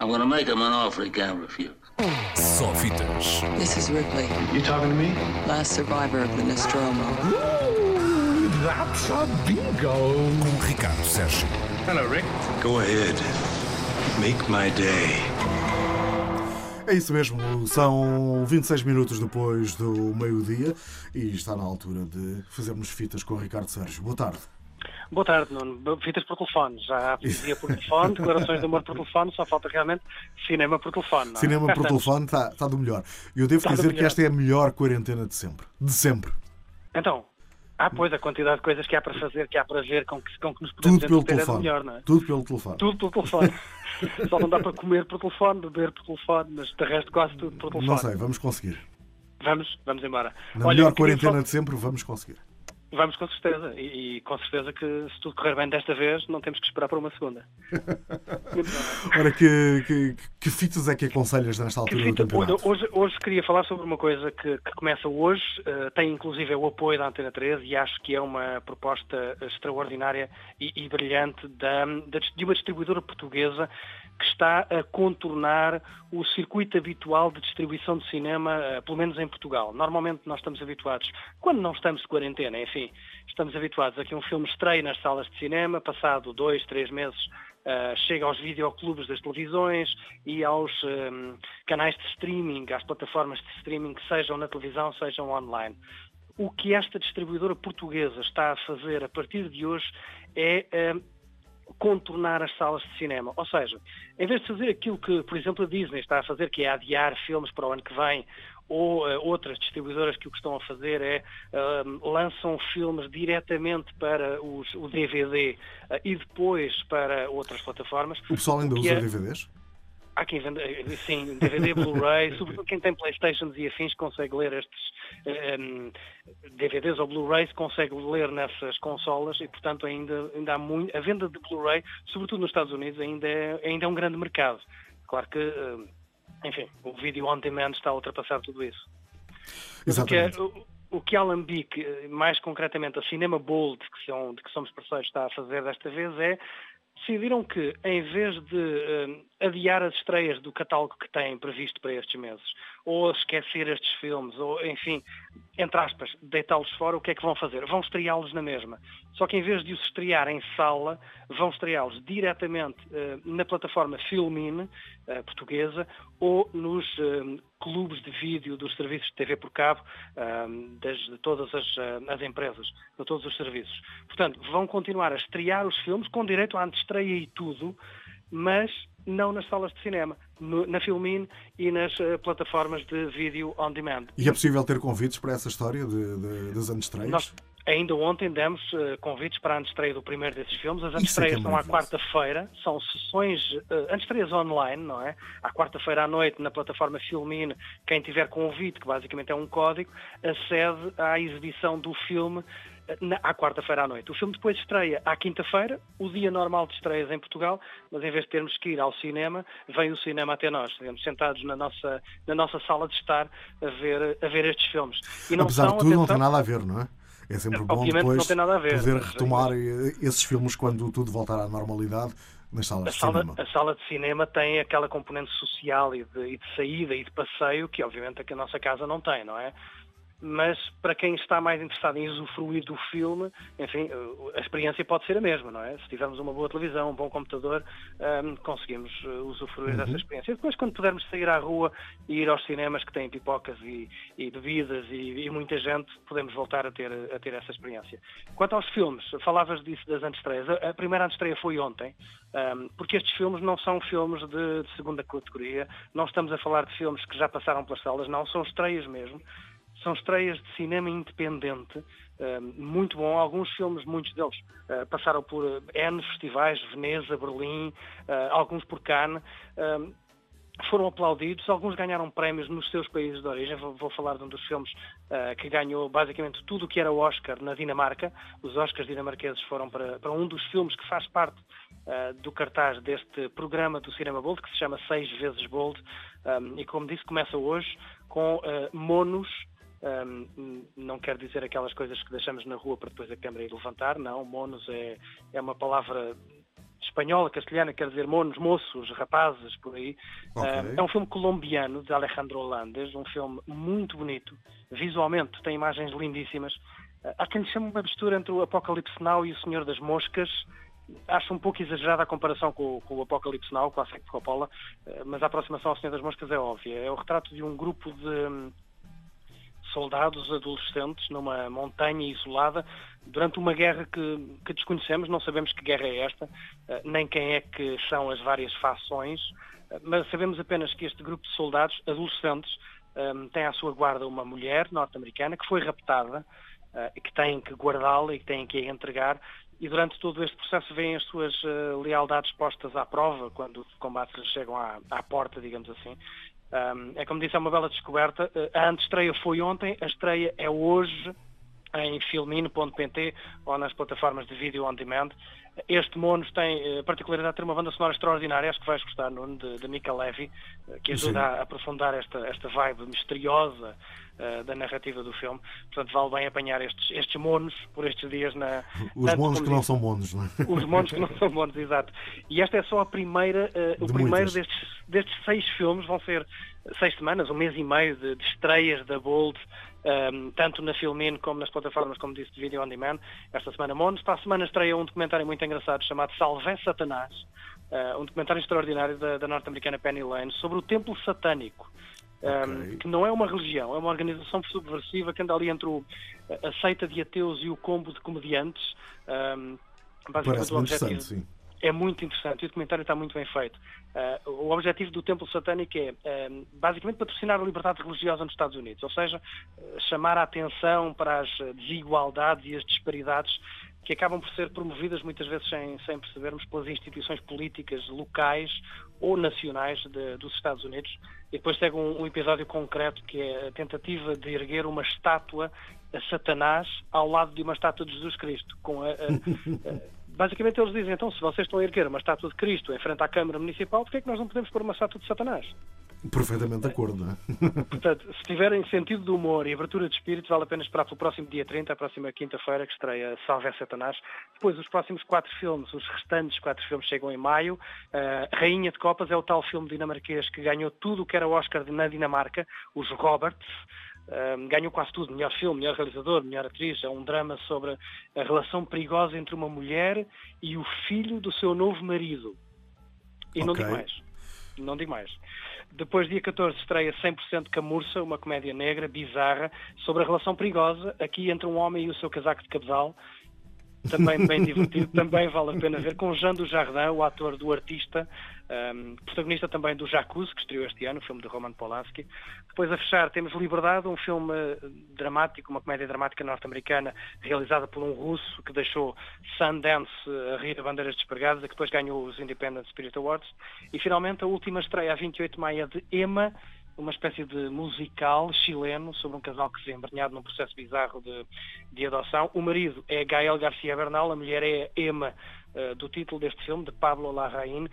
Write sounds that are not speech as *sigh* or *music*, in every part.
I'm gonna make him an offer he can't refuse. Só fitas. This is Ripley, You talking to me? last survivor of the Nostromo. That's a bingo. Com Ricardo Sérgio. Hello, Rick. Go ahead. Make my day. É isso mesmo, são 26 minutos depois do meio-dia e está na altura de fazermos fitas com o Ricardo Sérgio. Boa tarde. Boa tarde, Nuno. Fitas por telefone. Já há poesia por telefone, declarações de amor por telefone, só falta realmente cinema por telefone. É? Cinema Cá por estamos. telefone está, está do melhor. Eu devo Está dizer que esta é a melhor quarentena de sempre. De sempre. Então, há pois a quantidade de coisas que há para fazer, que há para ver, com que, com que nos podemos Tudo pelo é telefone. melhor, não é? Tudo pelo telefone. Tudo pelo telefone. *laughs* Só não dá para comer por telefone, beber por telefone, mas de resto quase tudo por telefone. Não sei, vamos conseguir. Vamos, vamos embora. Na Olha, melhor quarentena só- de sempre, vamos conseguir. Vamos com certeza. E, e com certeza que se tudo correr bem desta vez, não temos que esperar por uma segunda. *laughs* Ora, que, que, que fitas é que aconselhas nesta altura do fita- campeonato? hoje, hoje queria falar sobre uma coisa que, que começa hoje, eh, tem inclusive o apoio da Antena 13 e acho que é uma proposta extraordinária e, e brilhante da, da- de uma distribuidora portuguesa que está a contornar o circuito habitual de distribuição de cinema, eh, pelo menos em Portugal. Normalmente nós estamos habituados, quando não estamos de quarentena, enfim, estamos habituados a que um filme estreie nas salas de cinema, passado dois, três meses Uh, chega aos videoclubes das televisões e aos um, canais de streaming, às plataformas de streaming, que sejam na televisão, sejam online. O que esta distribuidora portuguesa está a fazer a partir de hoje é um, contornar as salas de cinema. Ou seja, em vez de fazer aquilo que, por exemplo, a Disney está a fazer, que é adiar filmes para o ano que vem, ou uh, outras distribuidoras que o que estão a fazer é uh, lançam filmes diretamente para os, o DVD uh, e depois para outras plataformas. O pessoal ainda usa é- DVDs? Há quem venda, eh, sim, DVD, *laughs* Blu-ray, sobretudo quem tem Playstations e afins consegue ler estes eh, em, DVDs ou Blu-rays, consegue ler nessas consolas e, portanto, ainda, ainda há muito. A venda de Blu-ray, sobretudo nos Estados Unidos, ainda é, ainda é um grande mercado. Claro que, eh, enfim, o vídeo on demand está a ultrapassar tudo isso. Mas o que, é, Exatamente. o, o que Alambique, eh, mais concretamente a Cinema Bold, que são, de que somos parceiros, está a fazer desta vez é decidiram que, em vez de eh, adiar as estreias do catálogo que têm previsto para estes meses, ou esquecer estes filmes, ou, enfim, entre aspas, deitá-los fora, o que é que vão fazer? Vão estreá-los na mesma. Só que em vez de os estrear em sala, vão estreá-los diretamente eh, na plataforma Filmin, eh, portuguesa, ou nos eh, clubes de vídeo dos serviços de TV por cabo das, de todas as, eh, as empresas, de todos os serviços. Portanto, vão continuar a estrear os filmes com direito à antestreia e tudo, mas não nas salas de cinema, no- na Filmin e nas eh, plataformas de vídeo on demand. E é possível ter convites para essa história de, de, das antestreias? Nós ainda ontem demos eh, convites para a antestreia do primeiro desses filmes. As é que é antestreias são à quarta-feira, são sessões, uh, antestreias online, não é? À quarta-feira à noite, na plataforma Filmin, quem tiver convite, que basicamente é um código, acede à exibição do filme eh, na- à quarta-feira à noite. O filme depois estreia à quinta-feira, o dia normal de estreias em Portugal, mas em vez de termos que ir ao cinema, vem o cinema até nós. Estamos sentados na nossa, na nossa sala de estar a ver, a ver estes filmes. E não Apesar são, de tudo, não atenção- tem nada a ver, não é? É sempre bom depois ver, poder mas- retomar eh, esses filmes quando tudo voltar à normalidade nas salas A de sala, cinema. a sala de cinema tem aquela componente social e de, e de saída e de passeio que obviamente que a nossa casa não tem, não é? Mas para quem está mais interessado em usufruir do filme, enfim, uh, a experiência pode ser a mesma, não é? Se tivermos uma boa televisão, um bom computador, um, conseguimos uh, usufruir dessa experiência. E depois, quando pudermos sair à rua e ir aos cinemas que têm pipocas e, e bebidas e, e muita gente, podemos voltar a ter, a ter essa experiência. Quanto aos filmes, falavas disso das antestreias. A, a primeira antestreia foi ontem, um, porque estes filmes não são filmes de, de segunda categoria, não estamos a falar de filmes que já passaram pelas salas, não, são estreias mesmo. São estreias de cinema independente, um, muito bom. Alguns filmes, muitos deles, uh, passaram por uh, N festivais, Veneza, Berlim, alguns por Cannes. Foram aplaudidos, alguns ganharam prémios nos seus países de origem. Vou, falar de um dos filmes que ganhou basicamente tudo o que era Oscar na Dinamarca. Os Oscars dinamarqueses foram para, um dos filmes que faz parte do cartaz deste programa do Cinema Bold, que se chama Seis Vezes Bold, e como disse, começa hoje com uh, monos um, não quer dizer aquelas coisas que deixamos na rua para depois a câmara ir levantar, não. Monos é, é uma palavra espanhola, castelhana, quer dizer monos, moços, rapazes, por aí. Ok. Uh, é um filme colombiano de Alejandro Landes, um filme muito bonito, visualmente tem imagens lindíssimas. Uh, há quem lhe chame uma mistura entre o Apocalipse Now e o Senhor das Moscas. Acho um pouco exagerada a comparação com, com o Apocalipse Now, com a Sec de Coppola, uh, mas a aproximação ao Senhor das Moscas é óbvia. É o retrato de um grupo de soldados adolescentes numa montanha isolada durante uma guerra que, que desconhecemos, não sabemos que guerra é esta, eh, nem quem é que são as várias fações, eh, mas sabemos apenas que este grupo de soldados adolescentes eh, tem à sua guarda uma mulher norte-americana que foi raptada e que tem que guardá-la e que tem que a entregar e durante todo este processo vêm as suas lealdades postas à prova quando os combates chegam à, à porta, digamos assim. Um, é como disse, é uma bela descoberta. Uh, a antestreia foi ontem, a estreia é hoje em filmino.pt ou nas plataformas de vídeo on demand. Este Monos tem a particularidade de ter uma banda sonora extraordinária, acho que vais gostar, Nuno, de, de Mika Levy, que ajuda a aprofundar esta, esta vibe misteriosa uh, da narrativa do filme. Portanto, vale bem apanhar estes, estes monos por estes dias na. Os monos que não são monos, não é? Os monos que não são monos, *laughs* exato. E esta é só a primeira, uh, o De primeiro destes, destes seis filmes, vão ser seis semanas, um mês e meio de, de estreias da Bold, um, tanto na Filmin como nas plataformas, como disse, de Video On Demand. Esta semana Monos. Para a semana estreia um documentário muito engraçado chamado Salvé Satanás, uh, um documentário extraordinário da, da norte-americana Penny Lane sobre o templo satânico. Um, Ok. que não é uma religião, é uma organização subversiva que anda ali entre o, a seita de ateus e o combo de comediantes. Um, basicamente Parece o objetivo sim. É muito interessante o documentário está muito bem feito. Ah, o objetivo do Templo Satânico é, ah, basicamente, patrocinar a liberdade religiosa nos Estados Unidos, ou seja, ah, chamar a atenção para as desigualdades e as disparidades que acabam por ser promovidas muitas vezes sem, sem percebermos pelas instituições políticas locais ou nacionais de- dos Estados Unidos. E depois segue um, um episódio concreto que é a tentativa de erguer uma estátua a Satanás ao lado de uma estátua de Jesus Cristo, com a- a- *laughs* Basicamente eles dizem, então, se vocês estão a erguer uma estátua de Cristo em frente à Câmara Municipal, porquê é que nós não podemos pôr uma estátua de Satanás? Perfeitamente de acordo, não é? *laughs* Portanto, se tiverem sentido de humor e abertura de espírito, vale a pena esperar pelo próximo dia 30, a próxima quinta-feira, que estreia Salve Satanás. Depois, os próximos quatro filmes, os restantes quatro filmes chegam em maio. Uh, Rainha de Copas é o tal filme dinamarquês que ganhou tudo o que era Oscar na Dinamarca, os Roberts. Um, ganhou quase tudo, melhor filme, melhor realizador, melhor atriz. É um drama sobre a relação perigosa entre uma mulher e o filho do seu novo marido. E não Ok. digo mais. Não digo mais. Depois, dia 14, estreia 100% Camurça, uma comédia negra, bizarra, sobre a relação perigosa aqui entre um homem e o seu casaco de cabedal. Também bem divertido, também vale a pena ver, com Jean do Jardim, o ator do artista, um, protagonista também do Jacuzzi, que estreou este ano, o filme de Roman Polanski. Depois, a fechar, temos Liberdade, um filme eh, dramático, uma comédia dramática norte-americana, realizada por um russo que deixou Sundance eh, a rir a bandeiras despregadas, e que depois ganhou os Independent Spirit Awards. E, finalmente, a última estreia, a 28 de maio, de Emma, uma espécie de musical chileno sobre um casal que se vê embrenhado num processo bizarro de, de adoção. O marido é Gael Garcia Bernal, a mulher é Emma, eh, do título deste filme, de Pablo Larraín,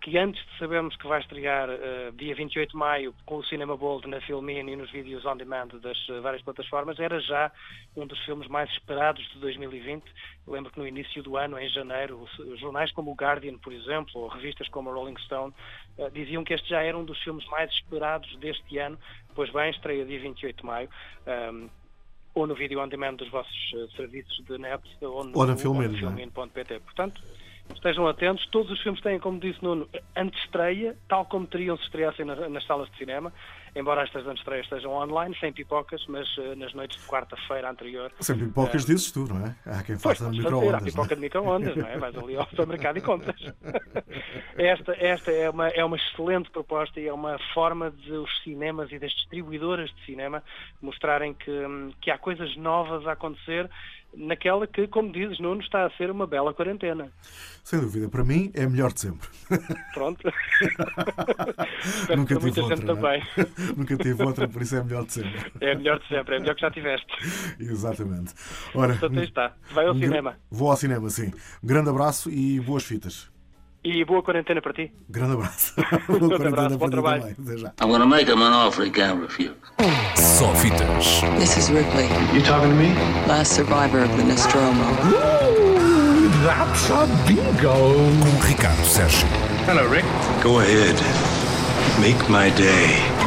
que antes de sabermos que vai estrear eh, dia 28 de maio com o Cinema Bold na Filmin e nos vídeos on demand das eh, várias plataformas, era já um dos filmes mais esperados de 2020. Eu lembro que no início do ano, em janeiro, jornais como o Guardian, por exemplo, ou revistas como a Rolling Stone, eh, diziam que este já era um dos filmes mais esperados deste ano. Pois bem, estreia dia 28 de maio. ehm, ou no vídeo on demand dos vossos serviços de net, ou no, Ou no é? Portanto, estejam atentos. Todos os filmes têm, como disse Nuno, antestreia, tal como teriam se estreassem na- nas salas de cinema, embora estas antestreias estejam online, sem pipocas, mas eh, nas noites de quarta-feira anterior. Sempre pipocas dizes tu, não é? Há quem faça há micro-ondas. não é? pipoca de micro-ondas, não é? Vais ali ao supermercado e compras. *laughs* Esta, esta é, uma, é uma excelente proposta e é uma forma de os cinemas e das distribuidoras de cinema mostrarem que, hum, que há coisas novas a acontecer naquela que, como dizes, Nuno, está a ser uma bela quarentena. Sem dúvida, para mim é melhor de sempre. Pronto. *laughs* Nunca tive outra. é? também. *laughs* Nunca tive outra, por isso é melhor de sempre. É melhor de sempre, é melhor que já tiveste. Exatamente. Ora, aí está. Vai ao um cinema. Vou ao cinema, sim. Um grande abraço e boas fitas. E boa quarentena para ti. Grande abraço. Um *laughs* Boa grande abraço, quarentena bom para ti trabalho. também. Até já. I'm gonna make an offer he can't refuse. Só fitas. This is Ripley, You talking to me? last survivor of the Nostromo. That's a bingo! Com Ricardo Sérgio. Go ahead. Make my day.